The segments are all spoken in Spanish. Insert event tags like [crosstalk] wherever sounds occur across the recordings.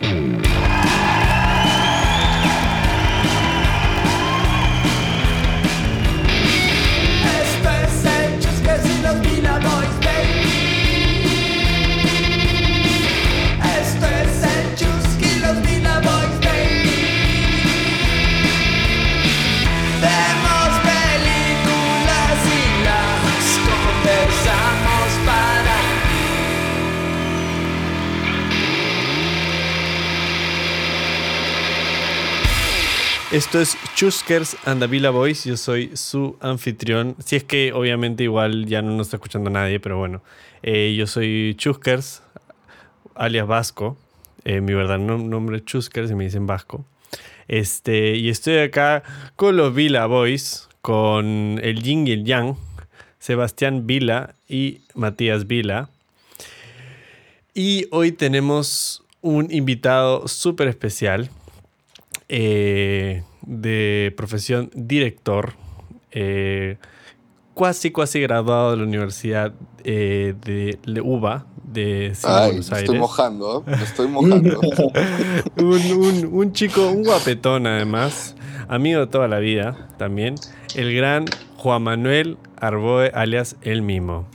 Esto Esto es Chuskers and the Villa Boys. Yo soy su anfitrión. Si es que obviamente igual ya no nos está escuchando nadie, pero bueno. Eh, yo soy Chuskers, alias Vasco. Eh, mi verdadero nom- nombre es Chuskers y me dicen Vasco. Este, y estoy acá con los Villa Boys, con el Yin y el Yang, Sebastián Vila y Matías Vila. Y hoy tenemos un invitado súper especial eh, de profesión director, eh, casi, casi graduado de la Universidad eh, de, de UBA, de Ay, Buenos me Aires. estoy mojando, me estoy mojando. [laughs] un, un- un chico, un guapetón además, amigo de toda la vida también, el gran Juan Manuel Arboe, alias El Mimo.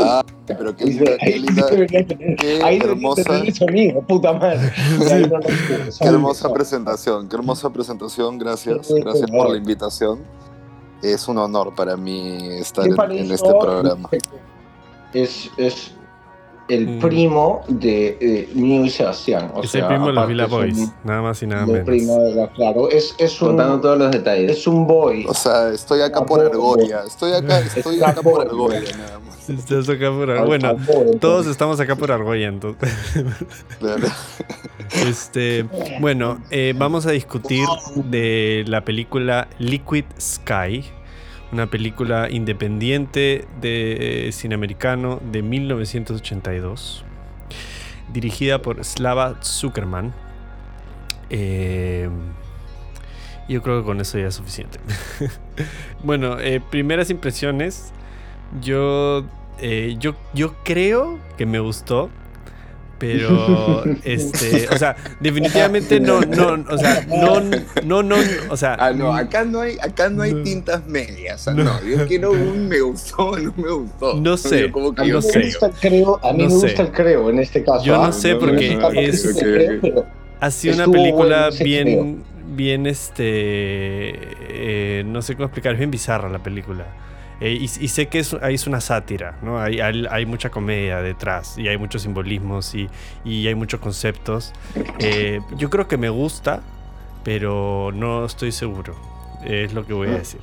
Ah, pero qué linda, qué linda, qué hermosa. tener el sonido, puta madre. [laughs] Qué hermosa presentación, qué hermosa presentación, gracias, gracias por la invitación. Es un honor para mí estar ¿Qué en, en este programa. Es, es el Mm. primo de eh, Mío y Sebastián. O es sea, el primo de los Villa un- Boys, nada más y nada menos. primo de la- claro. Es, es un. Contando todos los detalles. Es un boy. O sea, estoy acá por bueno. Argolla, estoy acá, [laughs] estoy acá por bueno. Argolla nada más. Estás acá por Ar- Al Bueno, todos estamos acá por Argolla, entonces. [laughs] Claro. Este, bueno, eh, vamos a discutir de la película Liquid Sky, una película independiente de eh, cine americano de 1982, dirigida por Slava Zuckerman. Eh, yo creo que con eso ya es suficiente. [laughs] bueno, eh, primeras impresiones. Yo, eh, yo, yo creo que me gustó. Pero, [laughs] este, o sea, definitivamente no, no, o sea, no, no, no, o sea, Ah, no, acá no hay, acá no hay No. tintas medias. ah, No. No. yo quiero un me gustó, [laughs] no me gustó. No sé, Yo como que A mí yo no me sé. gusta el creo, a mí No me sé. gusta el creo en este caso. Yo no ¿ah? sé porque es, creo, pero ha sido una película bueno bien, bien, este, eh, no sé cómo explicar, es bien bizarra la película. Eh, y, y sé que es, es una sátira, ¿no? Hay, hay, hay mucha comedia detrás y hay muchos simbolismos y, y hay muchos conceptos. Eh, yo creo que me gusta, pero no estoy seguro. Es lo que voy a decir.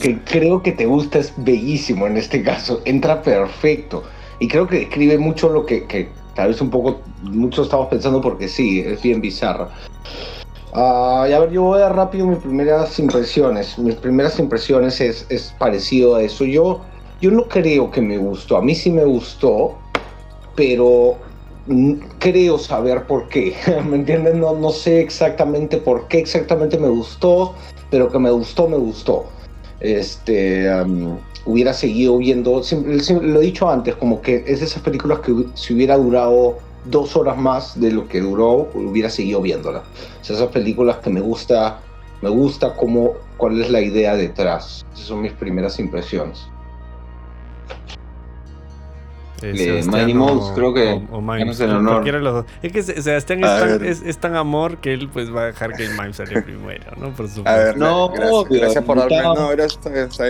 que, creo que te gusta es bellísimo en este caso, entra perfecto y creo que describe mucho lo que, que tal vez un poco muchos estamos pensando porque sí, es bien bizarra. Ah, y a ver, yo voy a dar rápido mis primeras impresiones. Mis primeras impresiones es, es parecido a eso. Yo, yo no creo que me gustó, a mí sí me gustó, pero creo saber por qué. [laughs] ¿Me entiendes? No, no sé exactamente por qué exactamente me gustó pero que me gustó, me gustó. Este, am, hubiera seguido viendo, siempre, siempre lo he dicho antes, como que es de esas películas que si hubiera durado dos horas más de lo que duró, hubiera seguido viéndola. O sea, esas películas que me gusta, me gusta cómo, cuál es la idea detrás. Esas son mis primeras impresiones. Eh, Eh, Mighty o- Mouse, creo que o, o Mimes, el honor. cualquiera de los dos. Es que Se- Sebastián es tan, ver. es, es tan amor que él pues va a dejar que el Mimes salga [laughs] primero, ¿no? Por supuesto. A ver, No, gracias, obvio, gracias por darme. No, gracias,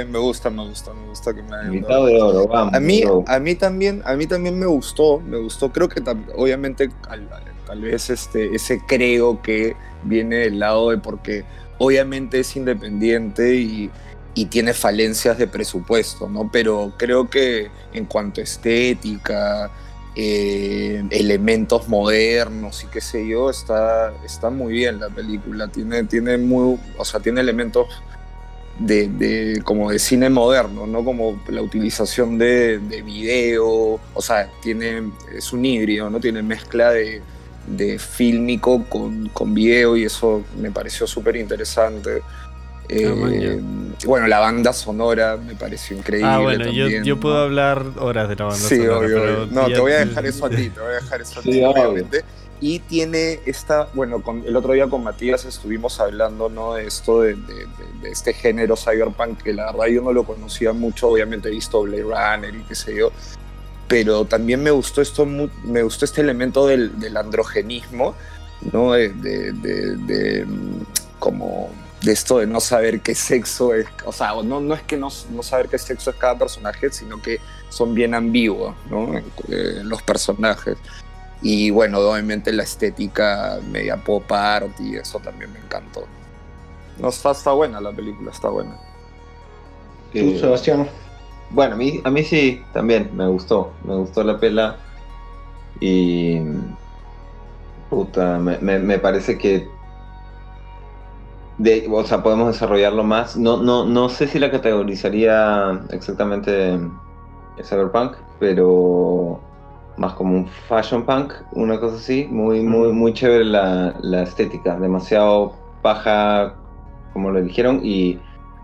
me gusta, me gusta, me gusta que me hayan dado. Invitado de oro, vamos. A mí, bro. a mí también, a mí también me gustó, me gustó. Creo que obviamente al- tal vez este, ese creo que viene del lado de porque obviamente es independiente y, y tiene falencias de presupuesto, ¿no? Pero creo que en cuanto a estética, eh, elementos modernos y qué sé yo, está, está muy bien la película. Tiene, tiene muy, o sea, tiene elementos de, de- como de cine moderno, ¿no? Como la utilización de, de video, o sea, tiene, es un híbrido, ¿no? Tiene mezcla de, de fílmico con, con video y eso me pareció súper interesante. Eh, ya. bueno, la banda sonora me pareció increíble. Ah, bueno, yo, también, yo ¿no? puedo hablar horas de la banda Sí, sonora, obvio, pero obvio. No, te voy a dejar eso a ti, te voy a dejar eso a Sí, ti, obviamente. y tiene esta, bueno, con, el otro día con Matías estuvimos hablando, ¿no? De esto, de, de- de- de este género cyberpunk, que la verdad yo no lo conocía mucho, obviamente he visto Blade Runner y qué sé yo, pero también me gustó esto, me gustó este elemento del, del androgenismo, ¿no? De, de- de- de, mm, como de esto de no saber qué sexo es, o sea, no, no es que no, no saber qué sexo es cada personaje, sino que son bien ambiguos, ¿no? Eh, los personajes. Y bueno, obviamente la estética media pop art y eso también me encantó. No, está, está buena la película, está buena. ¿Tú, Sebastián? Bueno, a mí, a mí sí, también me gustó. Me gustó la pela. Y. Puta, me, me- me parece que. De, o sea, podemos desarrollarlo más. No, no, no sé si la categorizaría exactamente en Cyberpunk, pero más como un fashion punk, una cosa así. Muy, muy, muy chévere la, la estética. Demasiado paja, como lo dijeron, y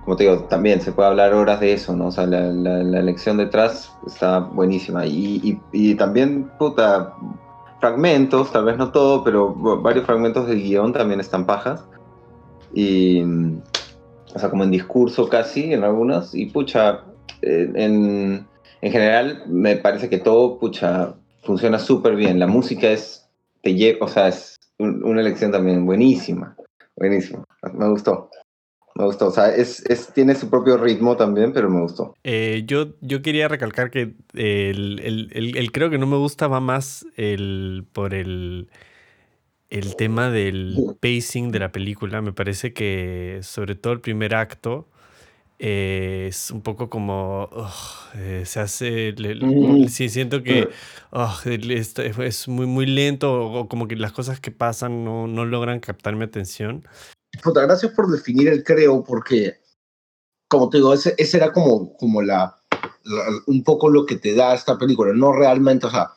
como te digo, también se puede hablar horas de eso, ¿no? O sea, la, la, la elección detrás está buenísima. Y, y, y también, puta, fragmentos, tal vez no todo, pero varios fragmentos del guion también están pajas. Y, o sea, como en discurso casi, en algunas. Y pucha, eh, en, en general me parece que todo, pucha, funciona súper bien. La música es, te lle- o sea, es un- una elección también buenísima. Buenísima. Me gustó. Me gustó. O sea, es, es, tiene su propio ritmo también, pero me gustó. Eh, yo, yo quería recalcar que el, el- el- el creo que no me gusta va más el, por el, el tema del pacing de la película. Me parece que sobre todo el primer acto eh, es un poco como... ugh, eh, se hace... le- Mm. sí, siento que el- es, es muy, muy lento o, o como que las cosas que pasan no, no logran captar mi atención. Puta, gracias por definir el creo, porque, como te digo, ese, ese era como, como la, la- un poco lo que te da esta película. No realmente, o sea,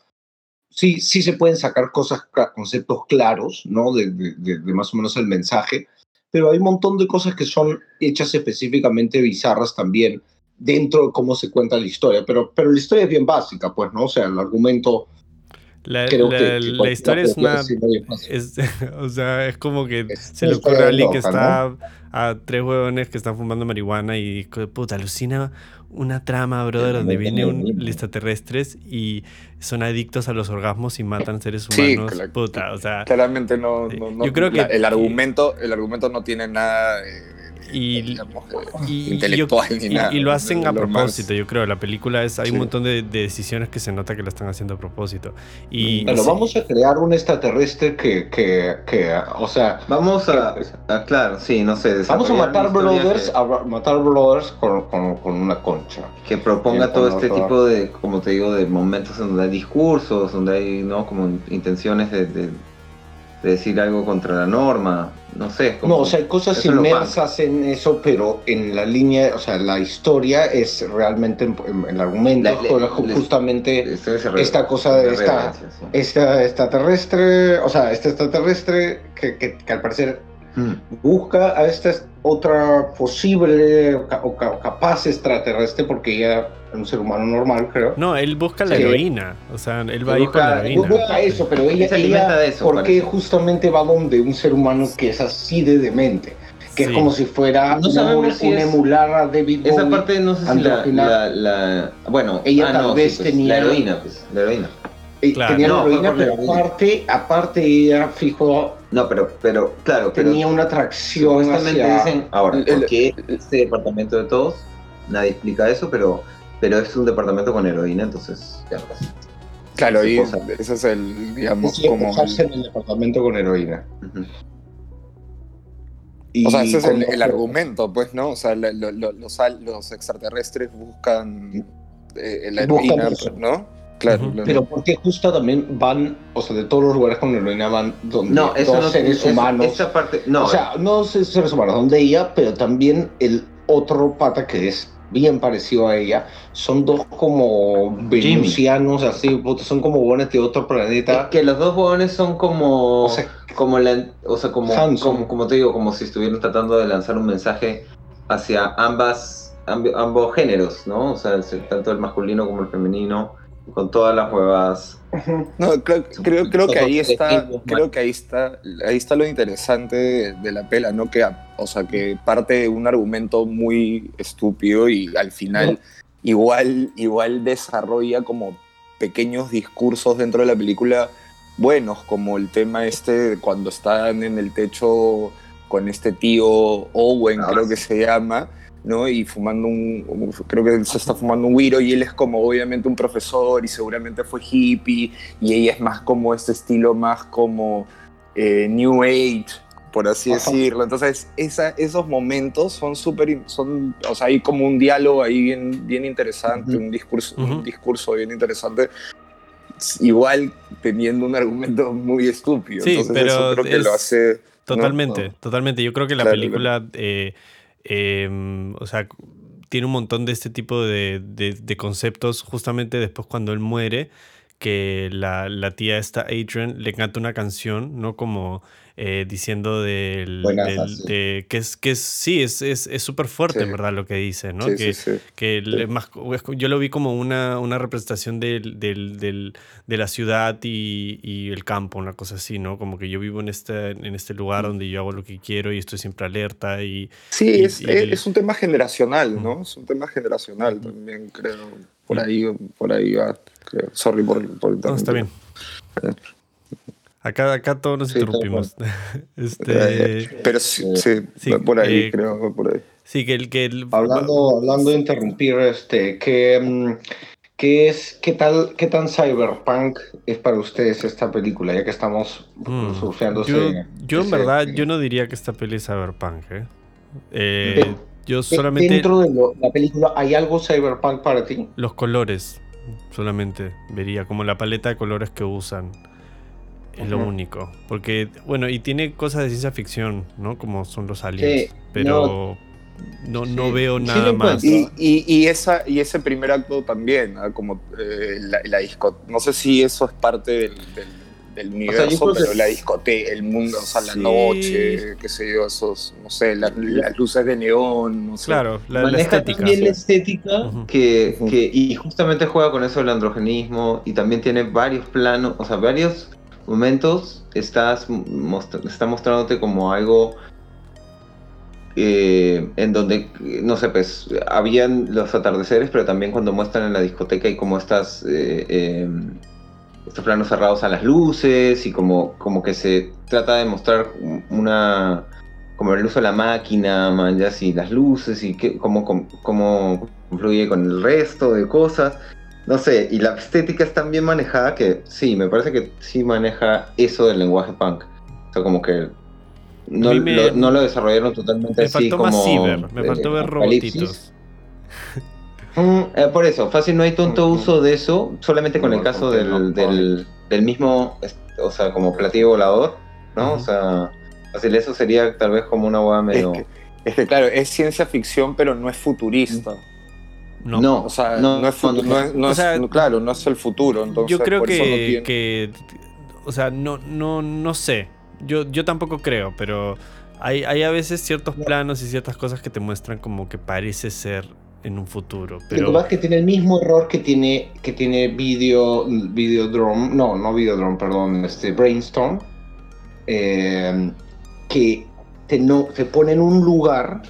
sí, sí se pueden sacar cosas, conceptos claros, ¿no? De, de- de- más o menos el mensaje, pero hay un montón de cosas que son hechas específicamente bizarras también dentro de cómo se cuenta la historia. Pero, pero la historia es bien básica, pues, ¿no? O sea, el argumento La, creo la- que, que la historia es una... Es, [laughs] o sea, es como que Es se le ocurre a alguien que loca, está a tres huevones que están fumando marihuana y puta, alucina una trama, brother, donde viene un extraterrestres y son adictos a los orgasmos y matan seres Sí, humanos. claro. puta, o sea, Claramente no, Sí. no- no- Yo creo que- la- el argumento, el argumento no tiene nada de- Y- y, intelectual ni y- nada. y lo hacen a lo más- propósito, yo creo. La película es, hay Sí. un montón de, de decisiones que se nota que lo están haciendo a propósito. Y, Bueno, sí, vamos a crear un extraterrestre que, que, que o sea, Vamos a, a- claro, sí, no sé. vamos a matar brothers, que- a matar brothers con, con, con una concha. que proponga todo este otro- tipo de, como te digo, de momentos en donde hay discursos, donde hay, ¿no? Como intenciones de, de- de decir algo contra la norma, no sé. como- No, o sea, hay cosas inmersas en eso, pero en la línea, o sea, la historia es realmente en, en- en el argumento, La- la- ju- la- justamente re- esta cosa de esta- sí. esta extraterrestre, o sea, este extraterrestre que, que, que al parecer. Busca a esta otra posible ca- o ca- capaz extraterrestre, porque ella es un ser humano normal, creo. no, él busca la Sí. heroína. O sea, él va Él ahí con la busca- heroína. Busca eso, pero ella, se alimenta ella de eso, ¿por qué parece. justamente va donde un ser humano que es así de demente? Que Sí. es como si fuera No un, sabemos emul- si un es- emular a David Esa Bowie. parte no sé si la, la, la- bueno, Ella ah, tal no, vez sí, pues, tenía- la heroína, pues, la heroína. Eh, Claro. Tenía No, la heroína, pero aparte, aparte ella fijo No, pero, pero, claro, pero tenía una atracción supuestamente hacia... dicen, ahora, El- ¿por qué este departamento de todos? Nadie explica eso, pero, pero es un departamento con heroína, entonces, ya pues. Claro, y Cosa. ese es el, digamos, como... posarse en el departamento con heroína. Ujú. Y O sea, ese es el, como- el argumento, pues, ¿no? O sea, lo- lo- los, los extraterrestres buscan eh, la Buscan heroína, eso. ¿no? Claro. Pero porque justo también van, o sea, de todos los lugares con heroína van donde No, eso dos no seres eso- humanos. Esa parte, no, o sea, no sé seres humanos, donde ella, pero también el otro pata que es bien parecido a ella, son dos como venusianos, así, son como buenos de otro es planeta. que los dos huevones son como, O sea, como, la, o sea, como, como, como te digo, como si estuvieran tratando de lanzar un mensaje hacia ambas, amb- ambos géneros, ¿no? O sea, tanto el masculino como el femenino, con todas las huevas. No, creo, creo, creo que ahí está, creo que ahí está, ahí está lo interesante de, de la pela, ¿no? Que, o sea, que parte de un argumento muy estúpido y al final igual, igual desarrolla como pequeños discursos dentro de la película buenos, como el tema este de cuando están en el techo con este tío Owen, Ah, creo que se llama, ¿no? Y fumando un, creo que él se está fumando un guiro y él es como obviamente un profesor y seguramente fue hippie y ella es más como este estilo más como eh, New Age, por así Ajá. decirlo. Entonces, esa, esos momentos son súper, son, o sea, hay como un diálogo ahí bien, bien interesante, un, discurso, un discurso bien interesante. Igual teniendo un argumento [laughs] muy estúpido. Sí, Entonces, pero eso creo que es- lo hace. Totalmente, No. totalmente. Yo creo que la Claro, película, eh, eh, o sea, tiene un montón de este tipo de- de conceptos justamente después cuando él muere, que la, la tía esta Adrian le canta una canción, ¿no? Como eh, diciendo del, Buenas, del- así. de, que es que es, sí, es es es súper fuerte, Sí. en verdad, lo que dice, ¿no? Sí, que, sí, sí. que Sí. más, yo lo vi como una, una representación del, del- del- de la ciudad y, y el campo, una cosa así, ¿no? Como que yo vivo en este, en este lugar donde yo hago lo que quiero y estoy siempre alerta y... Sí, Y- es, y es- el- es un tema generacional, ¿no? Es un tema generacional también, creo. Por ahí, por ahí va, Sorry por, por No, está bien. Acá, acá todos nos Sí, interrumpimos. [laughs] este, Eh, Pero sí, sí, Sí, va por ahí, eh, creo, por ahí. sí, que el... Que el Hablando, hablando de interrumpir, este, ¿qué, mm, qué es, qué tal, qué tan cyberpunk es para ustedes esta película, ya que estamos Mm, surfeando yo, ese- yo en verdad, yo no diría que esta peli es cyberpunk, ¿eh? Eh, yo solamente... Dentro de lo- la película, ¿hay algo cyberpunk para ti? Los colores, solamente vería, como la paleta de colores que usan. Es lo único. Porque, bueno, y tiene cosas de ciencia ficción, ¿no? Como son los aliens. Sí, pero no, no, sí. veo nada más. Y, y, y, esa, y ese primer acto también, como eh, la, la disco No sé si eso es parte del, del, del universo, pero la discoteca, el mundo, o sea, la Sí. noche, qué sé yo, esos, no sé, la- las luces de neón, no sé. Claro, la, la Maneja estética. también la estética que, que- y justamente juega con eso del androgenismo y también tiene varios planos, o sea, varios momentos estás mostra- está mostrándote como algo eh, en donde, no sé, pues habían los atardeceres, pero también cuando muestran en la discoteca y como estas eh, eh, estos planos cerrados a las luces y como, como que se trata de mostrar una como el uso de la máquina, man, ya las luces y que, cómo, cómo, cómo confluye con el resto de cosas. No sé, y la estética es tan bien manejada que sí, me parece que sí maneja eso del lenguaje punk. O sea, como que no, me- lo, no lo desarrollaron totalmente Me así faltó como... más ciber, me eh, faltó ver robotitos. [laughs] Mm, eh, por eso, fácil no hay tanto uso de eso, solamente con No, el caso del, del, del mismo, o sea, como platillo volador, ¿no? O sea, fácil eso sería tal vez como una hueá Es medio... que, es que, claro, es ciencia ficción, pero no es futurista. No. No, O sea, no, no, es futuro, no, no es, no O sea, claro, no es el futuro. Entonces, yo creo por eso no que, tiene- que- o sea, no, no, no sé. Yo, yo tampoco creo, pero hay, hay a veces ciertos planos y ciertas cosas que te muestran como que parece ser en un futuro. Lo que Pero pasa es que tiene el mismo error que tiene, que tiene video, Videodrome, no, no Videodrome, perdón, este Brainstorm, eh, que te, no, te pone en un lugar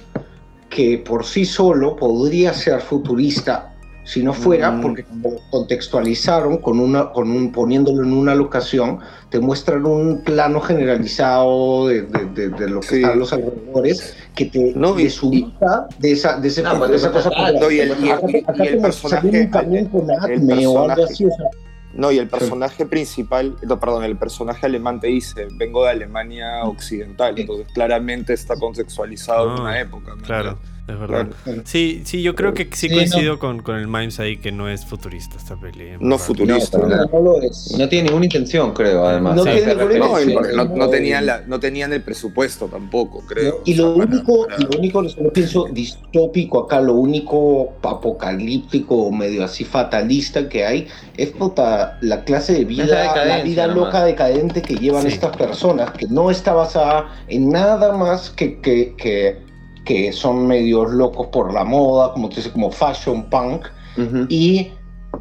que por sí solo podría ser futurista si no fuera Mm. porque contextualizaron con una con un poniéndolo en una locación te muestran un plano generalizado de, de- de- de lo que Sí. están los alrededores que te No, desubica de esa de, ese- No, pero de esa cosa. No, y el- y Acá- y- acá y el como personaje- con el o algo así o sea, No, y el personaje principal, no, perdón, el personaje alemán te dice, vengo de Alemania Occidental, entonces claramente está contextualizado en Ah, una época. ¿no? claro, es verdad. Claro. Sí, sí, yo creo que sí Sí, coincido con, con el Mimes ahí que no es futurista esta peli. No verdad. futurista. no, lo es No tiene ninguna intención, creo, además. No de tiene No, tenían no. la, no tenían el presupuesto tampoco, creo. y O sea, lo para- único, para- lo único, lo pienso distópico acá, lo único apocalíptico, medio así fatalista que hay, es puta, la clase de vida, la vida nomás. loca decadente que llevan Sí. estas personas, que no está basada en nada más que, que, que, que son medios locos por la moda, como te dice, como fashion punk, Ujú. y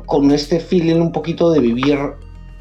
con este feeling un poquito de vivir,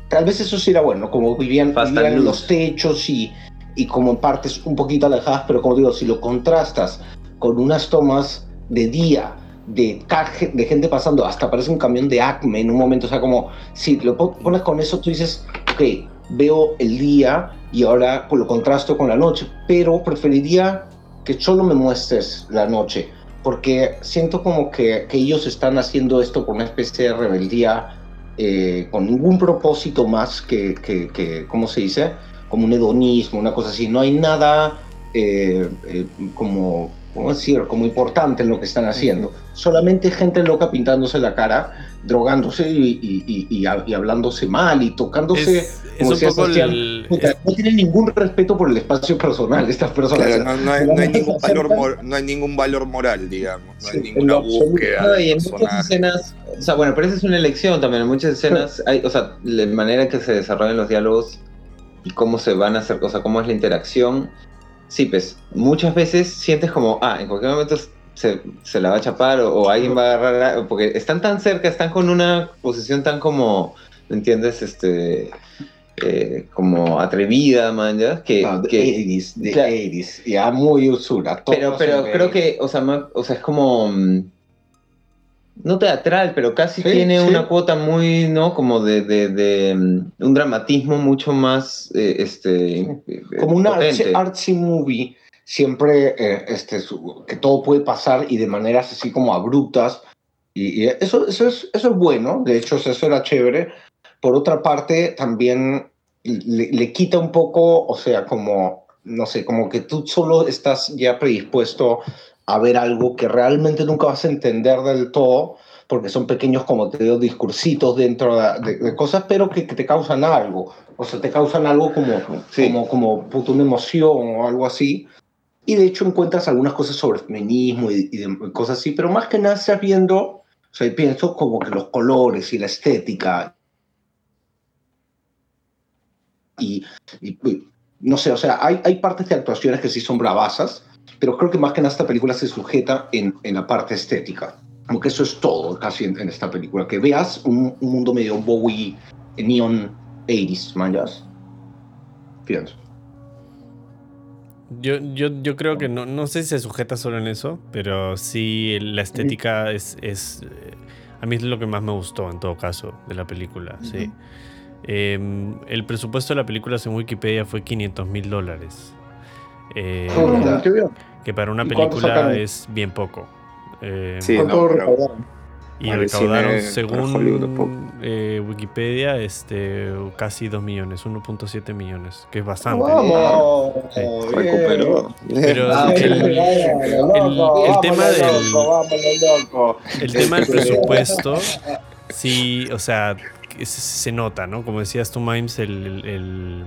tal vez eso sí era bueno, como vivían, vivían en los techos y, y como en partes un poquito alejadas, pero como digo, si lo contrastas con unas tomas de día, de, de gente pasando, hasta parece un camión de Acme en un momento, o sea, como si lo po- pones con eso, tú dices, ok, veo el día y ahora pues, lo contrasto con la noche, pero preferiría que solo me muestres la noche, porque siento como que, que ellos están haciendo esto por una especie de rebeldía eh, con ningún propósito más que, que, que, ¿cómo se dice? Como un hedonismo, una cosa así. No hay nada eh, eh, como, ¿cómo decir? Como importante en lo que están haciendo. Solamente gente loca pintándose la cara, drogándose y, y, y, y, y hablándose mal y tocándose. Es, es como un decía poco el, Puta, no tienen ningún respeto por el espacio personal estas personas. Claro, no, no hay, no hay ningún valor, mor- no hay ningún valor moral, digamos. No hay Sí, en ninguna búsqueda y en muchas escenas, o sea, bueno, pero esa es una elección también. En muchas escenas, hay, o sea, la manera en que se desarrollan los diálogos y cómo se van a hacer, o sea, cómo es la interacción. Sí, pues, muchas veces sientes como, ah, en cualquier momento se, se la va a chapar o, o alguien va a agarrar, a- porque están tan cerca, están con una posición tan como, ¿me entiendes? Este, eh, como atrevida, man, ya, que, de que 80s, de Claro. 80s, ya muy usura. pero, pero creo 80s. que, o sea, o sea, es como. mm, No teatral, pero casi Sí, tiene sí. una cuota muy, ¿no? Como de, de, de, mm, un dramatismo mucho más. eh, este, eh, como un artsy, artsy movie, siempre eh, este, su- que todo puede pasar y de maneras así como abruptas. Y, y eso, eso, es, eso es bueno, de hecho eso era chévere. Por otra parte, también le, le quita un poco, o sea, como, no sé, como que tú solo estás ya predispuesto a ver algo que realmente nunca vas a entender del todo, porque son pequeños, como te digo, discursitos dentro de, de- de cosas, pero que, que te causan algo. O sea, te causan algo como, Sí. como, como puta, una emoción o algo así. Y de hecho encuentras algunas cosas sobre feminismo y, y de- cosas así, pero más que nada estás viendo, o sea, pienso como que los colores y la estética. Y, y- y no sé, o sea, hay, hay partes de actuaciones que sí son bravasas, pero creo que más que nada esta película se sujeta en, en la parte estética. Como que eso es todo casi en, en esta película. Que veas un, un mundo medio Bowie, neon 80s, manjas. Pienso. Yo, yo, yo creo que no, no sé si se sujeta solo en eso, pero sí la estética es, es eh, a mí es lo que más me gustó en todo caso de la película, sí. Eh, el presupuesto de la película según Wikipedia fue 500 mil dólares. Eh, qué bien. que para una ¿Y cuánto película es bien poco. Eh, Sí, ¿Cuánto no, pero-? Y recaudaron, cine, según eh, Wikipedia, este, casi 2 millones, 1.7 millones, que es bastante. Vamos. Sí. Recuperó. Pero [laughs] el, el- el tema del- loco. el tema del presupuesto, sí, o sea, se, se nota, ¿no? Como decías tú, Mimes, el, el- el-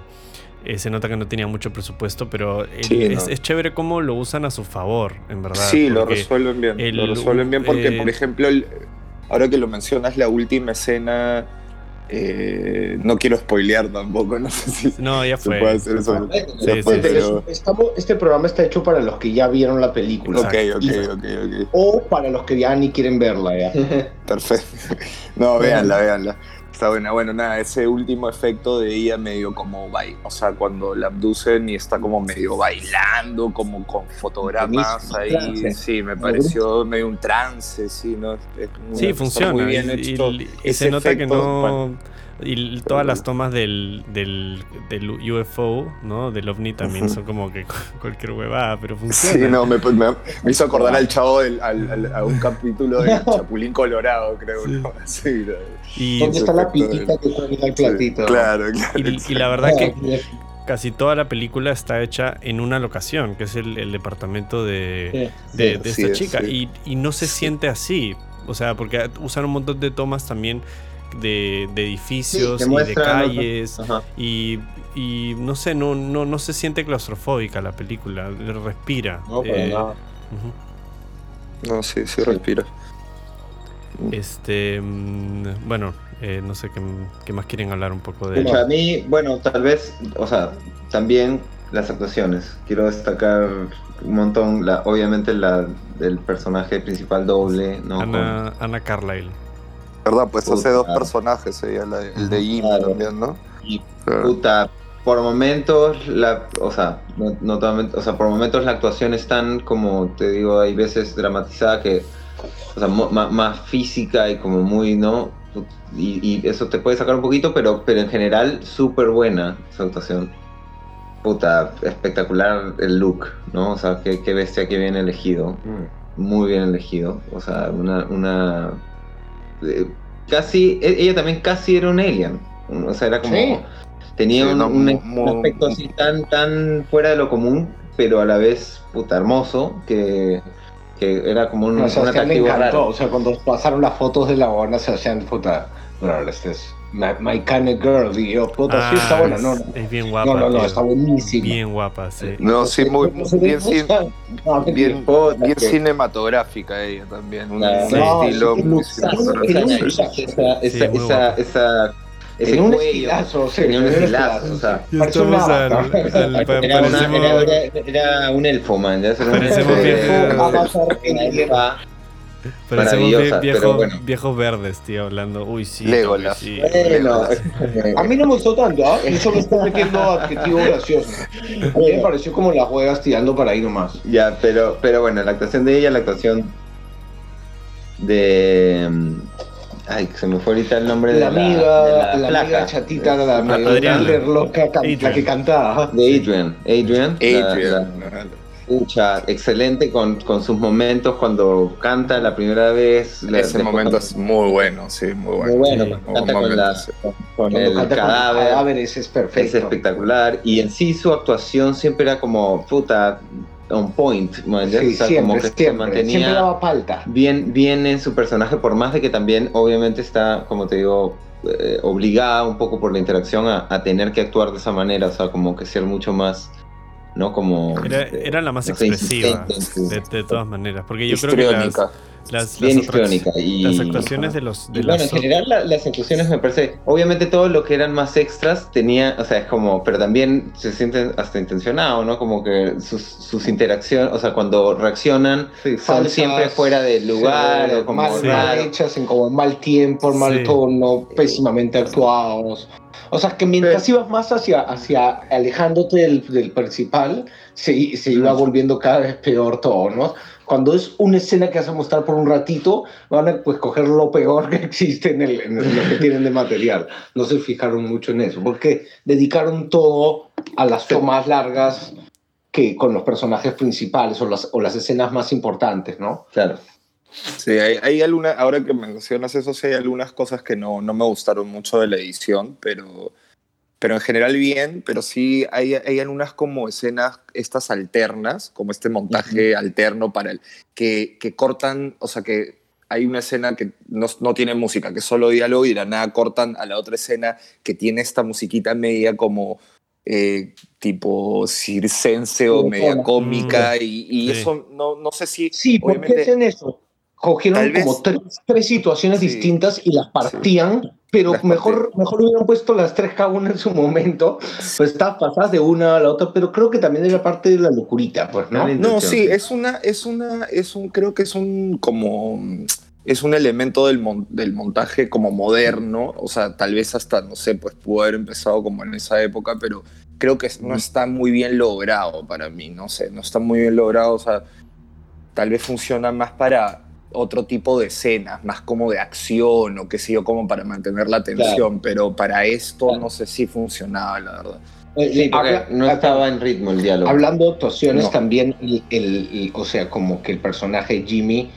eh, se nota que no tenía mucho presupuesto, pero el- Sí, es, no. es chévere cómo lo usan a su favor, en verdad. Sí, lo resuelven bien. el- lo resuelven bien porque, eh, por ejemplo, el- ahora que lo mencionas, la última escena, eh, no quiero spoilear tampoco, [laughs] no sé si No, ya se fue. puede hacer eso. Sí, Ya sí, fue, sí. pero- Estamos- este programa está hecho para los que ya vieron la película. Ok, ok, Y- ok, ok. O para los que ya ni quieren verla. Ya. [laughs] Perfecto. No, véanla, véanla. Está buena. Bueno, nada, ese último efecto de ella medio como bail, o sea, cuando la abducen y está como medio bailando, como con fotogramas ahí. trance. Sí, me pareció medio un trance, sí, ¿no? Es muy- Sí, funciona. Muy bien y, hecho. y- y ese se nota que no. bueno, Y todas las tomas del, del, del UFO, ¿no? Del ovni también son como que cualquier huevada, pero Sí, funciona. no, me, me- me hizo acordar al chavo del, al- al- a un capítulo de [laughs] Chapulín Colorado, creo, Sí. ¿no? [laughs] Sí, ¿no? Y, ¿Dónde está la pitita que cuelga el platito? Claro, claro. y, y la verdad que [laughs] casi toda la película está hecha en una locación, que es el, el departamento de, de, de Sí, esta sí, chica. sí. Y, y no se siente así. O sea, porque usan un montón de tomas también de, de edificios y de calles. Y, y no sé, no, no, no se siente claustrofóbica la película, respira. No, para Eh, nada. No, sí, sí, respira. Este, mm, bueno, eh, no sé qué, qué más quieren hablar un poco de... A mí, bueno, tal vez, o sea, también las actuaciones. Quiero destacar un montón, la, obviamente, la del personaje principal doble, ¿no? Ana, Ana Carlyle. ¿Verdad? Pues hace dos Puta. personajes, ella, la- el de Jimmy Claro. también, ¿no? Y Claro. puta, por momentos, la, o sea, no, no o sea, por momentos la actuación es tan, como te digo, hay veces dramatizada que, o sea, más física y como muy, ¿no? Y, y eso te puede sacar un poquito, pero, pero en general súper buena su actuación. Puta, espectacular el look, ¿no? O sea, qué, qué bestia que bien elegido muy bien elegido. O sea, una. una eh, casi. e- Ella también casi era un alien. O sea, era como. Sí. Tenía Sí, un, no, un- muy- un aspecto así tan, tan fuera de lo común, pero a la vez puta hermoso, que, que era como un, atractivo encantó. raro. O sea, cuando pasaron las fotos de la buena, Sebastián, puta, bro, este es my, my kind of girl. Y yo, puta, sí está Ah, buena. No, no, es bien guapa. no, no, no, tío. está buenísima. Bien guapa, sí. No, sí, muy, bien, cin- bien, bien cinematográfica ella también. Un, estilo sí, muy cinematográfico. esa, esa, ese Tenía un cuello, estilazo, sí, tenía un estilazo, o sea, estamos al, al- Era, parecemos, era- era- era un elfo, man. Ya se lo- Parecemos eh, parecemos maravillosa, vie- pero viejos, bueno. viejos verdes, tío, hablando. Uy, sí. Legolas. sí. Bueno, A mí no me gustó tanto, ¿ah? Eso me está metiendo [laughs] adjetivo gracioso. A mí me pareció como las juegas tirando para ahí nomás. ya, pero, pero bueno, la actuación de ella, la actuación de. mm, Ay, se me fue ahorita el nombre La de la, amiga, de la, la, amiga flaca. chatita, la Adriana. Adler loca, can- la Adrian. que cantaba. De Adrian. Adrian. la- Adrian. Pucha, excelente con, con sus momentos cuando canta la primera vez. la- Ese momento cuando- es muy bueno, sí, muy bueno. muy bueno. Sí. cuando Muy canta con, la- momento, sí. con- con Cuando el canta con los cadáver. cadáveres es espectacular. Y en sí su actuación siempre era como, puta, on point. Sí, o sea, siempre, como que se mantenía siempre daba palta. bien, bien en su personaje, por más de que también obviamente está, como te digo, eh, obligada un poco por la interacción a, a tener que actuar de esa manera, o sea, como que ser mucho más, ¿no? Como... Era, era la más no sé, expresiva, su- de, de todas maneras. Porque yo creo que las. Las, bien las, atrac- histriónica. Y, las actuaciones de los. De y bueno, las en general la- las actuaciones me parece, obviamente todo lo que eran más extras tenía, o sea, es como, pero también se siente hasta intencionado, ¿no? Como que sus, sus interacciones, o sea, cuando reaccionan, Sí, son falsas, siempre fuera del lugar sí, o como mal, hechas, en como mal tiempo, en mal Sí. tono, pésimamente actuados. O sea, que mientras ibas más hacia, hacia alejándote del, del principal, se, se iba volviendo cada vez peor todo, ¿no? Cuando es una escena que vas a mostrar por un ratito, van a pues coger lo peor que existe en, el, en el- lo que tienen de material. No se fijaron mucho en eso, porque dedicaron todo a las tomas largas que con los personajes principales o las, o las escenas más importantes, ¿no? Claro. Sí, hay, hay alguna, ahora que mencionas eso, sí hay algunas cosas que no, no me gustaron mucho de la edición, pero, pero en general bien, pero sí hay, hay algunas como escenas, estas alternas, como este montaje alterno para el, que, que cortan, o sea que hay una escena que no, no tiene música, que es solo diálogo y de la nada cortan a la otra escena que tiene esta musiquita media como eh, tipo circense o media cómica y, y Sí. eso no, no sé si... Sí, ¿por qué hacen eso? Cogieron vez- como tres, tres situaciones Sí. distintas y las partían, pero Las mejor, mejor hubieran puesto las tres cada una en su momento. Pues está pasadas de una a la otra, pero creo que también era parte de la locurita, pues, ¿no? No, sí, sí. es una, es una, es un, creo que es un como, es un elemento del, mon- del montaje como moderno, o sea, tal vez hasta, no sé, pues pudo haber empezado como en esa época, pero creo que no está muy bien logrado para mí, no sé, no está muy bien logrado, o sea, tal vez funciona más para otro tipo de escenas, más como de acción o qué sé yo, como para mantener la atención, pero para esto Claro. no sé si funcionaba, la verdad. Eh, Sí, porque habla- no estaba en ritmo el diálogo. Hablando de actuaciones, No. también, el, el- el- o sea, como que el personaje Jimmy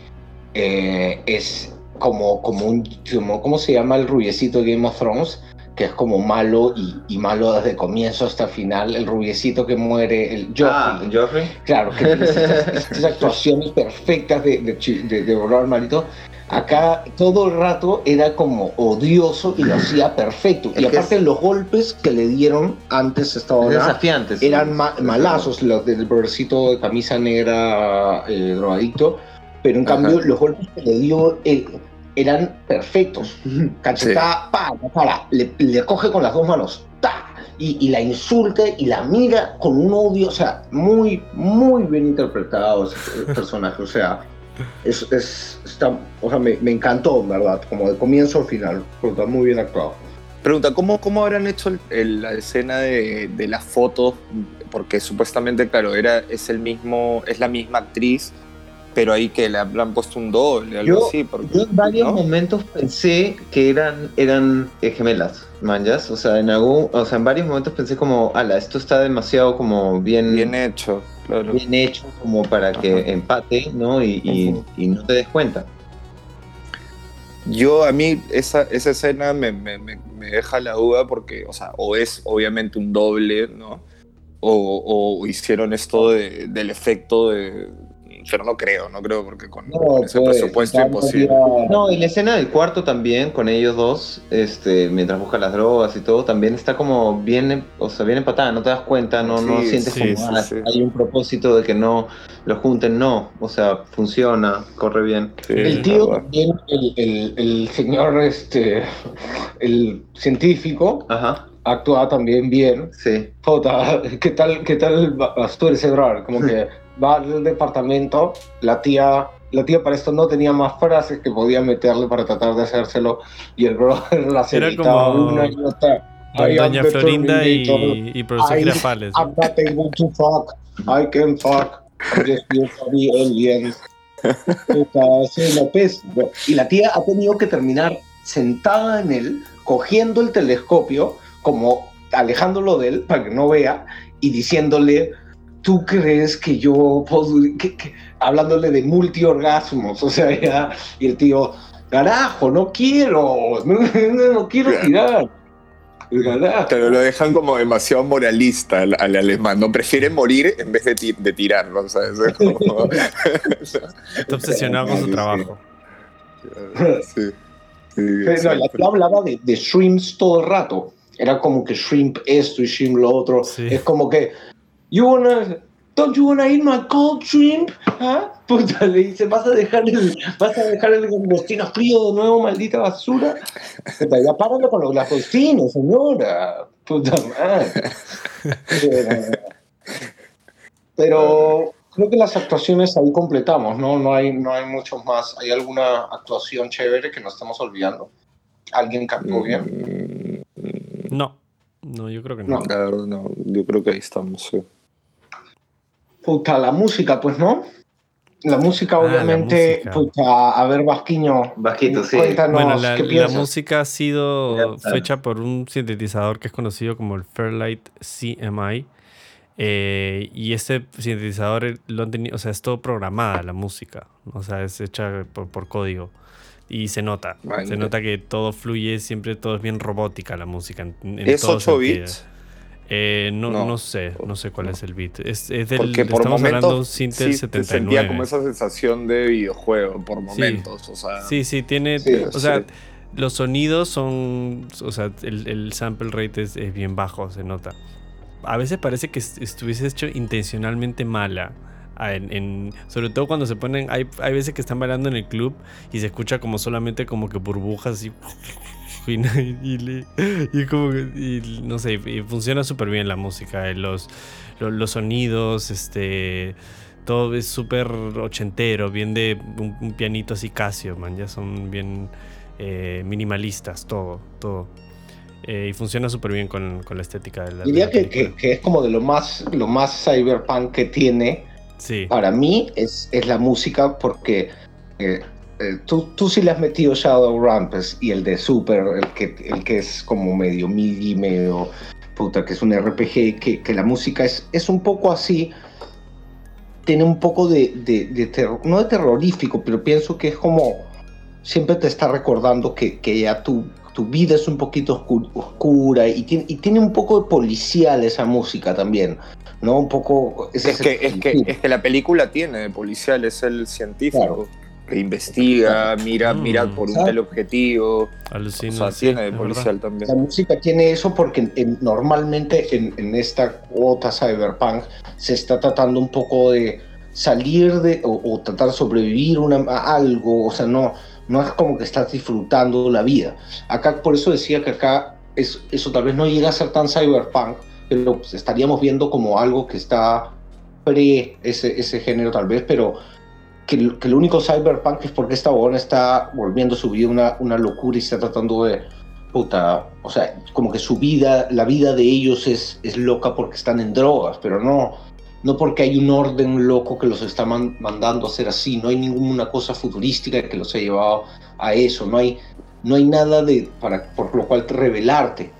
eh, es como, como un, como, ¿cómo se llama el rubiecito de Game of Thrones? Que es como malo y, y malo desde comienzo hasta final, el rubiecito que muere, el Joffrey. Ah, Joffrey. Claro, que tiene [laughs] actuaciones perfectas de, de, de, de Robert Marito. Acá todo el rato era como odioso y lo hacía perfecto. Es y aparte es- los golpes que le dieron antes esta Es hora desafiante. sí. eran ma- malazos, los del brothercito de camisa negra eh, drogadicto, pero en Ajá. cambio los golpes que le dio eh, eran perfectos. [laughs] Cachetada, pa, la cara, le, le coge con las dos manos, ta, y, y la insulta y la mira con un odio, o sea, muy, muy bien interpretado ese [laughs] personaje, o sea, es, es- está, o sea, me, me encantó, en verdad, como de comienzo al final, pero está muy bien actuado. Pregunta, ¿cómo, cómo habrán hecho el- el- la escena de, de las fotos? Porque supuestamente, claro, era, es el mismo, es la misma actriz, pero ahí que le han puesto un doble, algo Yo- así. Porque, Yo en varios ¿no? momentos pensé que eran, eran eh, gemelas, manjas. O sea, en algún, o sea, en varios momentos pensé como, ala, esto está demasiado como bien, Bien bien, hecho, claro. hecho como para que empate, ¿no? Y, y- no te des cuenta. Yo, a mí, esa, esa escena me, me- me- me deja la duda porque, o sea, o es obviamente un doble, ¿no? O, o hicieron esto de- del efecto de... Pero no creo, no creo, porque con, con ese pues, presupuesto imposible. No, y la escena del cuarto también, con ellos dos, este, mientras buscan las drogas y todo, también está como bien, o sea, bien empatada, no te das cuenta, no, no sientes sí, como sí, ah, sí. hay un propósito de que no lo junten, no, o sea, funciona, corre bien. Sí, El tío también, el, el- el señor, este, el científico, Ajá, actúa también bien. sí. Jota, ¿qué tal, qué tal vas tú ese brother? Como que va al departamento, la tía, la tía para esto no tenía más frases que podía meterle para tratar de hacérselo y el brother [laughs] las Era como una y otra. Doña Florinda y, Terminator. y profesor Girafales. I'm not able to fuck. I can fuck. Just López. Y la tía ha tenido que terminar sentada en él, cogiendo el telescopio, como alejándolo de él para que no vea, y diciéndole, ¿tú crees que yo puedo...? que- que-?" Hablándole de multiorgasmos, o sea, ya, y el tío, carajo, no quiero, no, no, no quiero tirar. Carajo. Pero lo dejan como demasiado moralista al, al alemán, ¿no? Prefiere morir en vez de, ti- de tirarlo, ¿sabes? Es como- [laughs] Está obsesionado con su trabajo. sí. Sí, Pero no, la tía hablaba de, de shrimps todo el rato. Era como que shrimp esto y shrimp lo otro. Sí. Es como que, you wanna, don't you wanna eat my cold shrimp? ¿Ah? Puta, le dice, ¿vas a dejar el, vas a dejar el langostino frío de nuevo, maldita basura? Puta, ya párale con los langostinos, señora. Puta madre. [laughs] Pero, creo que las actuaciones ahí completamos, ¿no? No hay, no hay muchos más. ¿Hay alguna actuación chévere que nos estamos olvidando? ¿Alguien cantó bien? Mm, No, no, yo creo que No. no. La verdad, no. Yo creo que ahí estamos, sí. Puta, la música, pues, ¿no? La música, Ah, la obviamente, música. puta, a ver, Vasquiño, Vasquito, sí. cuéntanos, Bueno, la, ¿qué la piensas? música ha sido fecha por un sintetizador que es conocido como el Fairlight CMI. eh, y ese sintetizador eh, lo han tenido, o sea, es todo programada la música, o sea, es hecha por, por código. Y se nota, se nota que todo fluye, siempre todo es bien robótica la música. En, en ¿Es todo 8 sentido. bits? Eh, no, No. no sé, no sé cuál No. es el beat. Es, es del, Porque por estamos hablando momentos Sintel sí, te 79. sentía como esa sensación de videojuego por momentos, o sea... Sí, sí, tiene. Sí, o sea, sí. los sonidos son. O sea, el, el sample rate es, es bien bajo, se nota. A veces parece que est- estuviese hecho intencionalmente mala. ah, en- en- sobre todo cuando se ponen. Hay, hay veces que están bailando en el club y se escucha como solamente como que burbujas y. [laughs] Y, y le- y como que- y no sé, y funciona súper bien la música, eh, los, los, los sonidos, este todo es súper ochentero, bien de un, un pianito así Casio, man, ya son bien eh, minimalistas, todo, todo. Eh, y funciona súper bien con, con la estética de la, de Diría la que, que, es como de lo más, lo más cyberpunk que tiene, Sí, para mí, es, es la música, porque eh, eh, tú, tú sí le has metido Shadow Rampes y el de Super, el que, el que es como medio MIDI, medio puta, que es un RPG, que, que la música es, es un poco así, tiene un poco de, de, de terror, no de terrorífico, pero pienso que es como, siempre te está recordando que, que ya tu, tu vida es un poquito oscu- oscura y tiene, y tiene un poco de policial esa música también, ¿no? Un poco... Es que, es, que, es que la película tiene de policial, es el científico Claro. Que investiga, mira, Mm. mira por un Exacto. teleobjetivo. O alucino. sea, sí, tiene de policial verdad. también. La música tiene eso porque en- en- normalmente en, en esta cuota cyberpunk se está tratando un poco de salir de o, o tratar de sobrevivir una, a algo, o sea, no, no es como que estás disfrutando la vida. Acá, por eso decía que acá es, eso tal vez no llega a ser tan cyberpunk, pero pues, estaríamos viendo como algo que está pre ese, ese género tal vez, pero que, que lo único cyberpunk es porque esta huevona está volviendo su vida una, una locura y está tratando de, puta, o sea, como que su vida, la vida de ellos es, es loca porque están en drogas, pero no, no porque hay un orden loco que los está man- mandando a hacer así, no hay ninguna cosa futurística que los haya llevado a eso, no hay, no hay nada de, para, por lo cual revelarte,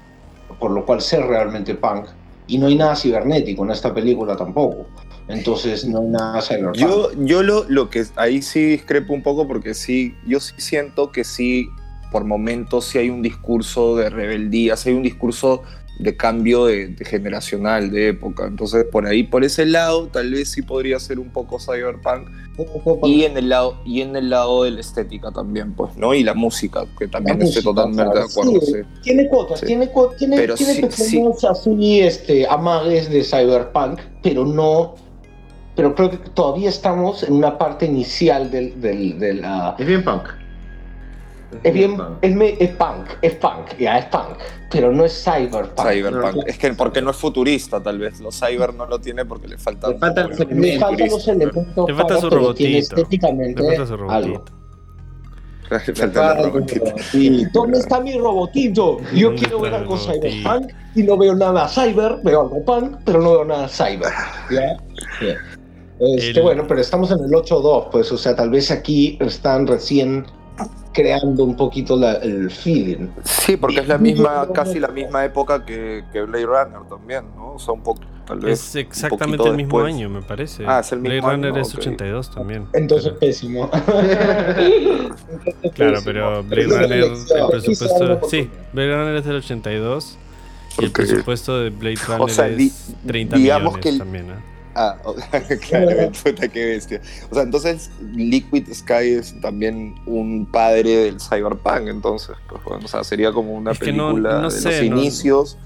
por lo cual ser realmente punk, y no hay nada cibernético en esta película tampoco. Entonces no hay nada cyberpunk. Yo, yo lo, lo que ahí sí discrepo un poco porque sí, yo sí siento que sí, por momentos sí hay un discurso de rebeldía, sí hay un discurso de cambio de, de generacional, de época. Entonces, por ahí, por ese lado, tal vez sí podría ser un poco cyberpunk. Y en el lado, y en el lado de la estética también, pues, ¿no? Y la música, que también La estoy música, totalmente claro, de acuerdo. sí. sí. Tiene cuotas, Sí. tiene, cu- tiene, Pero tiene pequeños así, este, amagues de cyberpunk, pero no. Pero creo que todavía estamos en una parte inicial del, del, de la. Es bien punk. Es bien, punk. es, me- es punk, es punk, ya es punk, pero no es cyberpunk. Cyberpunk. No, Es que porque no es futurista, tal vez. Los cyber no lo tiene porque le falta. Le faltan los Le faltan los elementos, Le falta para, su robotito. estéticamente Le falta su robotito. Le Le falta falta. ¿Dónde está mi robotito? Yo ¿Dónde quiero ver algo cyberpunk y no veo nada cyber, veo algo punk, pero no veo nada cyber. ¿ya? Este, El- Bueno, pero estamos en el 8.2, pues, o sea, tal vez aquí están recién creando un poquito la- el feeling. Sí, porque es la misma, casi la misma época que, que Blade Runner también, ¿no? O sea, un poco, tal vez. Es exactamente el mismo después. año, me parece. Ah, es el mismo Blade Runner año, es ok. 82 también. Entonces, Pero- pésimo. [laughs] Claro, pero Blade una Runner, el presupuesto. Sí, Blade Runner es del 82 y el presupuesto de Blade Runner O sea, es 30 digamos millones que el- también. ¿eh? Ah, [laughs] o- claro, puta, qué bestia. O sea, entonces Liquid Sky es también un padre del cyberpunk, entonces, pues bueno, o sea, sería como una Es que no- película no de sé, los no- inicios,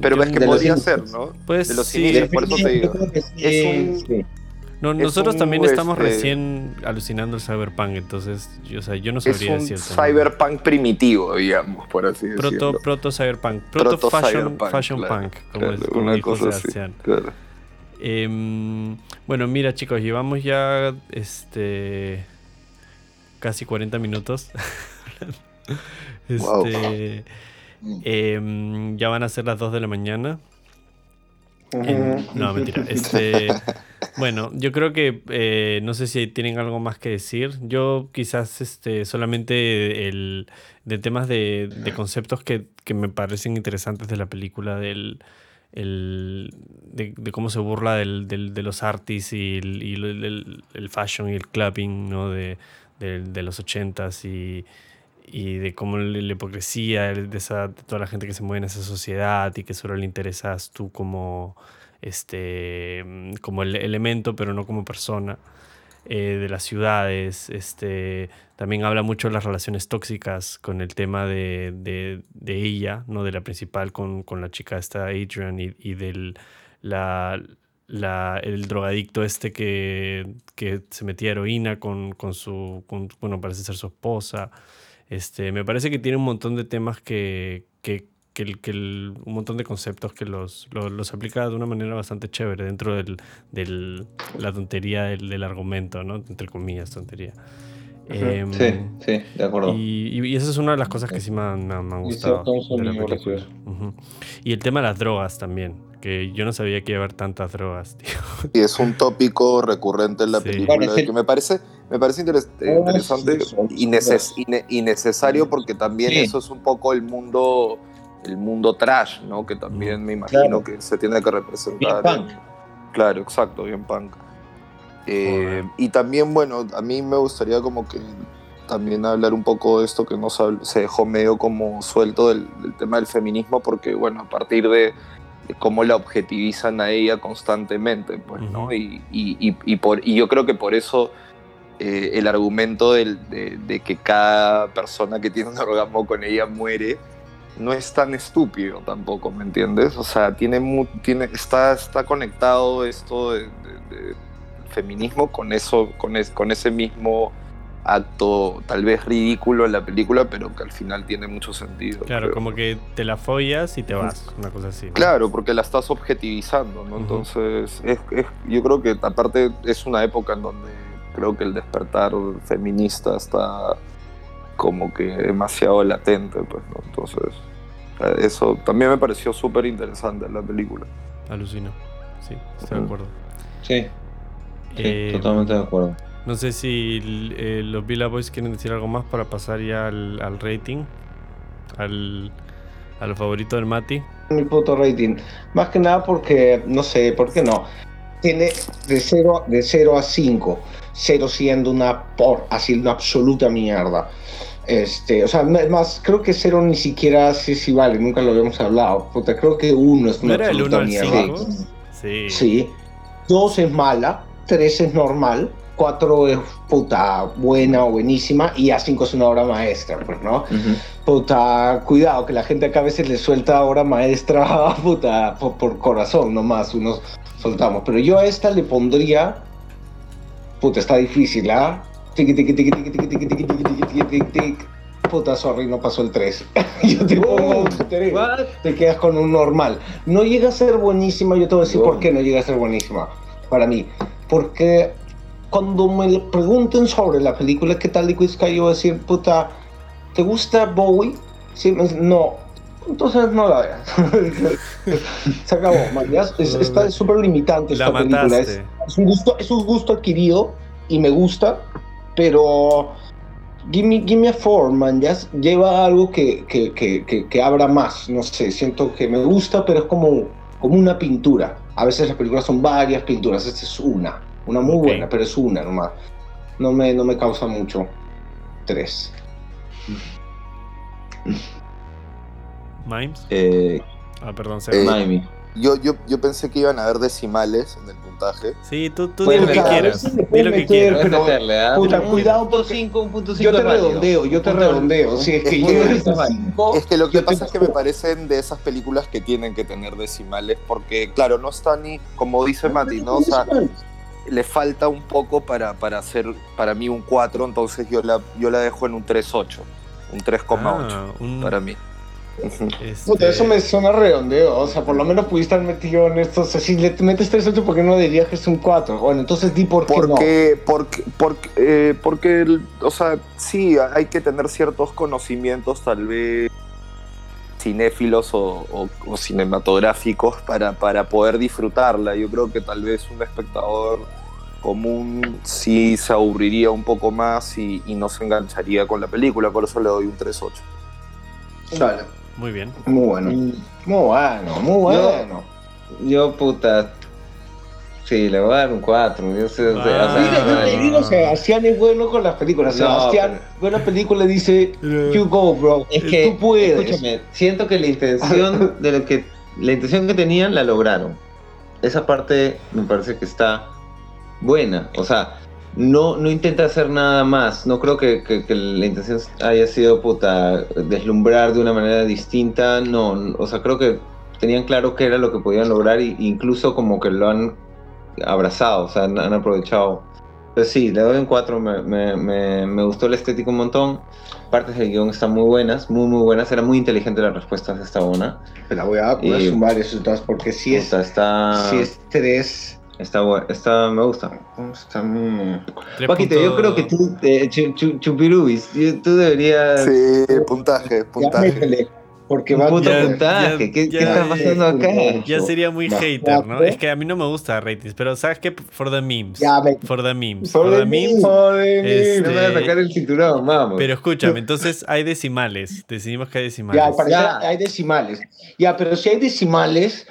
pero Yo- es que podría ser, ¿no? Pues de los sí, inicios, por eso te digo. Es Es un- sí. no, es nosotros un, también estamos este, recién alucinando el cyberpunk, entonces yo, o sea, yo no Es sabría un decir. cyberpunk primitivo, digamos, por así Proto, decirlo. proto cyberpunk, proto, Proto fashion, cyberpunk, fashion claro, punk, como, claro, es, como una dijo cosa así. Claro. Em, bueno, mira chicos, llevamos ya este casi 40 minutos. [laughs] Wow. este, em, ya van a ser las 2 de la mañana. No, mentira. [laughs] Este, bueno, yo creo que eh, no sé si tienen algo más que decir. Yo quizás este, solamente el, de temas de, de conceptos que, que me parecen interesantes de la película, del, el, de, de cómo se burla del, del- de los artis y, el, y el- el- fashion y el clubbing ¿no? de, de, de los ochentas y, y de cómo la hipocresía de, esa, de toda la gente que se mueve en esa sociedad y que solo le interesas tú como, este, como el elemento, pero no como persona. Eh, de las ciudades, este, también habla mucho de las relaciones tóxicas con el tema de, de- ella, ¿no? de la principal con, con la chica esta Adrian y, y del la, la- el drogadicto este que, que se metía heroína con, con su, bueno, parece ser su esposa. Este, me parece que tiene un montón de temas que, que, que el- que el- un montón de conceptos que los, los, los aplica de una manera bastante chévere dentro de del, la tontería del, del argumento, ¿no? Entre comillas, tontería. Em, Sí, sí, de acuerdo. y, y- y esa es una de las cosas que sí me han, me han- Y gustado Thompson de la y película. Horacio. Ujú. Y el tema de las drogas también, que yo no sabía que iba a haber tantas drogas, [laughs] tío. Y es un tópico recurrente en la Sí. película Parece- que me parece, me parece interes- eh, Oh, interesante sí, y, neces- y ne- y necesario porque también Sí. eso es un poco el mundo el mundo trash, ¿no? Que también me imagino Claro. que se tiene que representar. Bien en- claro, exacto, bien punk. Eh, y también, bueno, a mí me gustaría como que también hablar un poco de esto que no se, dejó medio como suelto del, del tema del feminismo, porque bueno, a partir de, de cómo la objetivizan a ella constantemente, pues, ¿no? Y, y, y, y por, y yo creo que por eso eh, el argumento del- de, de que cada persona que tiene un orgasmo con ella muere no es tan estúpido tampoco, ¿me entiendes? O sea, tiene, mu- tiene está, está conectado esto de, de- de feminismo con eso, con, es- con ese mismo acto tal vez ridículo en la película, pero que al final tiene mucho sentido. Claro, creo. como que te la follas y te vas, una cosa así. ¿no? Claro, porque la estás objetivizando, ¿no? Entonces, es, es- yo creo que aparte es una época en donde creo que el despertar feminista está como que demasiado latente, pues, ¿no? Entonces, eh, eso también me pareció súper interesante en la película. Alucino. Sí, estoy de acuerdo. Sí, sí, Eh, totalmente de acuerdo. No sé si eh, los Villa Boys quieren decir algo más para pasar ya al, al rating. Al, al favorito del Mati. mi puto rating. Más que nada porque, no sé, ¿por qué no? Tiene de 0 de cero a 5. 0 siendo una por, así una absoluta mierda. Este, o sea, es más, creo que 0 ni siquiera sí, sí vale, nunca lo habíamos hablado. Puta, creo que 1 es ¿No una era el 1 absoluta al mierda. 5? Sí. Sí. 2 es mala, 3 es normal, 4 es puta buena o buenísima y A5 es una obra maestra, pues, ¿no? Ujú. Puta, cuidado, que la gente acá a veces le suelta obra maestra, [laughs] puta, por, por corazón nomás, unos soltamos. Pero yo a esta le pondría. Puta, está difícil, ¿ah? Tic, tic, tic, tic, tic, Puta, sorry, no pasó el 3. yo te pongo un 3. Te quedas con un normal. No llega a ser buenísima, yo te voy a decir por qué no llega a ser buenísima para mí. Porque cuando me pregunten sobre la película, ¿qué tal Liquid Sky? Yo voy a decir, puta, ¿te gusta Bowie? Sí, no, entonces no la veas. [laughs] Se acabó, man, es- está súper limitante La esta película. Es, un gusto, es un gusto adquirido y me gusta, pero give me, give me a four, man. Ya lleva algo que, que, que, que, abra más. No sé, siento que me gusta, pero es como, como una pintura. A veces las películas son varias pinturas, esta es una. Una muy buena, pero es una nomás. No me, no me causa mucho. Tres. [laughs] Mimes. Eh, Ah, perdón, Seba. Eh. Yo, yo, yo pensé que iban a haber decimales en el puntaje. Sí, tú, tú di Puedes lo que quieras. sí Di lo que quieras. pero- meterle, ¿ah? puta, Un cuidado punto porque cinco, un punto Yo cinco te redondeo, yo te redondeo. Si es que Es yo que- llego a cinco, Es que lo que te- pasa es que me parecen de esas películas que tienen que tener decimales, porque claro, no está ni, como dice Mati, ¿no? O sea, le falta un poco para, para hacer para mí un 4, entonces yo la, yo la dejo en un 3.8, un 3,8 Ah, un- para mí. Este, Puta, eso me suena redondeo. O sea, por lo menos pudiste haber metido en esto. O sea, si le metes 3.8, ¿por qué no dirías que es un 4? Bueno, entonces di por qué no. Porque, porque, porque, eh, porque el- o sea, sí, hay que tener ciertos conocimientos, tal vez cinéfilos o, o- o cinematográficos para, para poder disfrutarla. Yo creo que tal vez un espectador común sí se aburriría un poco más y, y no se engancharía con la película, por eso le doy un 3.8. Dale. Muy bien. Muy bueno. Muy bueno, muy bueno. Yo, puta. Sí, le voy a dar un 4. Yo sé, Ah. o sea, Mira, yo te digo, Sebastián es bueno con las películas. No, Sebastián, buena película, dice, you go, bro. Es que, tú puedes. escúchame, siento que la intención [laughs] de lo que la intención que tenían la lograron. Esa parte me parece que está buena. O sea, no, no intenta hacer nada más. No creo que, que- que la intención haya sido puta deslumbrar de una manera distinta. No, o sea, creo que tenían claro qué era lo que podían lograr e incluso como que lo han abrazado, o sea, han, han aprovechado. Pues sí, le doy un 4, me, me, me, me gustó la estética un montón. Partes del guion están muy buenas, muy muy buenas. Era muy inteligente las respuestas de esta una. La voy a, voy a sumar esos dos porque si es, Puta, está, si es tres. Está, bu- está, me gusta. Está muy... Paquito, yo creo que tú, eh, Chu- Chu- Chupirubis, tú deberías... Sí, puntaje, puntaje. porque va puto Ya- puntaje, ya- ¿qué, ya- qué está pasando acá? Ya sería muy Más hater, ¿no? Es que a mí no me gusta ratings, pero ¿sabes qué? For the memes. Ya, me- For the memes. For For the the memes. memes. No me voy a sacar el cinturón, vamos. Pero escúchame, entonces hay decimales. Decidimos que hay decimales. Ya. hay decimales. Ya, pero si hay decimales,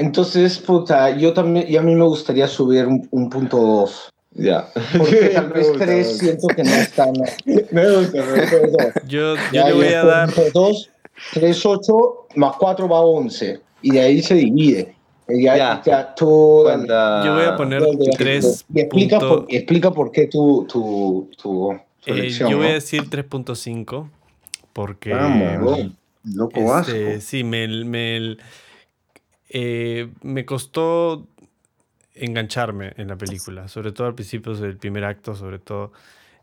entonces, puta, yo también, y a mí me gustaría subir un, un punto dos. ya. Porque [laughs] tal vez gusta, tres me gusta. siento que no están. [laughs] Me gusta, me. Yo, yo le voy a dar. punto dos, tres, ocho, más cuatro va once. Y de ahí se divide. Y Ya, Ya. ya, tú, dale. Cuando- Yo voy a poner Dale, dale. tres Y explica, punto- por, y explica por qué tu, tu, tu eh, yo voy a decir 3.5 porque Vamos, loco este, vasco. sí me me, eh, me costó engancharme en la película, sobre todo al principio del primer acto, sobre todo.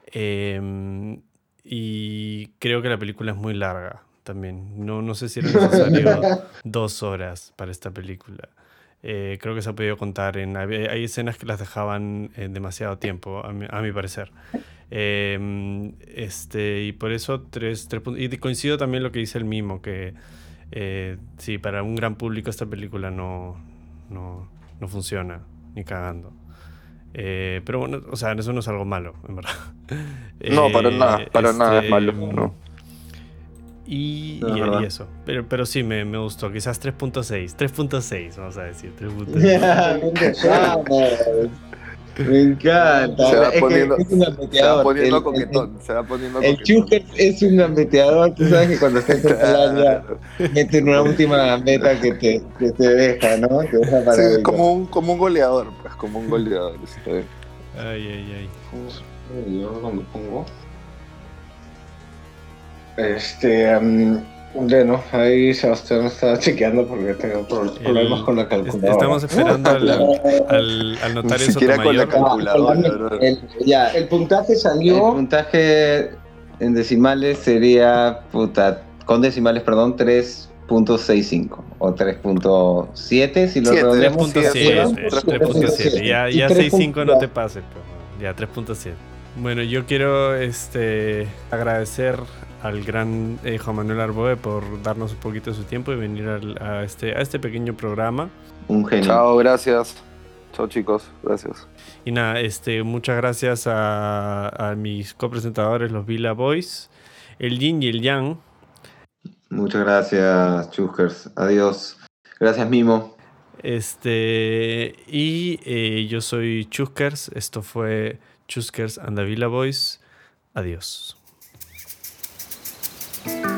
Em, y creo que la película es muy larga. también. No, no sé si era necesario [laughs] dos horas para esta película. Eh, creo que se ha podido contar en... Hay, hay escenas que las dejaban en demasiado tiempo, a mi, a mi parecer. Eh, este, y por eso tres, tres puntos. Y coincido también lo que dice el mimo, que eh, sí, para un gran público esta película no, no, no funciona, ni cagando. Eh, pero bueno, o sea, eso no es algo malo, en verdad. [laughs] No, para Eh, nada, para nada es este, malo. No. Y, No, y- y eso. Pero, pero sí, me, me gustó. Quizás 3.6. 3.6, vamos a decir. 3.6. [laughs] [laughs] Me encanta. Se va Es que poniendo- es un Se va gambeteador. poniendo El- el- coquetón, se va poniendo El. Chucker es un gambeteador. Tú sabes que cuando estás en Colombia [laughs] mete una última gambeta que te, que te deja, ¿no? Te deja para Sí, el- como un, como un goleador, pues, como un goleador. está bien. Ay, ay, ay. Yo cuando pongo. Este. mm, bueno, ahí Sebastián está [laughs] chequeando porque tengo pro- problemas con la calculadora. Estamos esperando al, al, al notario Ni siquiera con la calculadora. El, ya, el puntaje El salió. puntaje en decimales sería, puta, con decimales, perdón, 3.65 o 3.7 si lo Siete, redondeamos. 3.7. 3.7. 3.7. Ya, Y ya 3.7. 6.5 no te pases. pero Ya 3.7. Bueno, yo quiero este, agradecer al gran eh, Juan Manuel Arboe por darnos un poquito de su tiempo y venir al- a, este, a este pequeño programa. Un genio. Chao, gracias. Chao, chicos. Gracias. Y nada, este, muchas gracias a, a mis copresentadores, los Villa Boys, el Yin y el Yang. Muchas gracias, Chuskers. Adiós. Gracias, Mimo. Este, y eh, yo soy Chuskers. Esto fue Chuskers and the Villa Boys. Adiós. Thank you.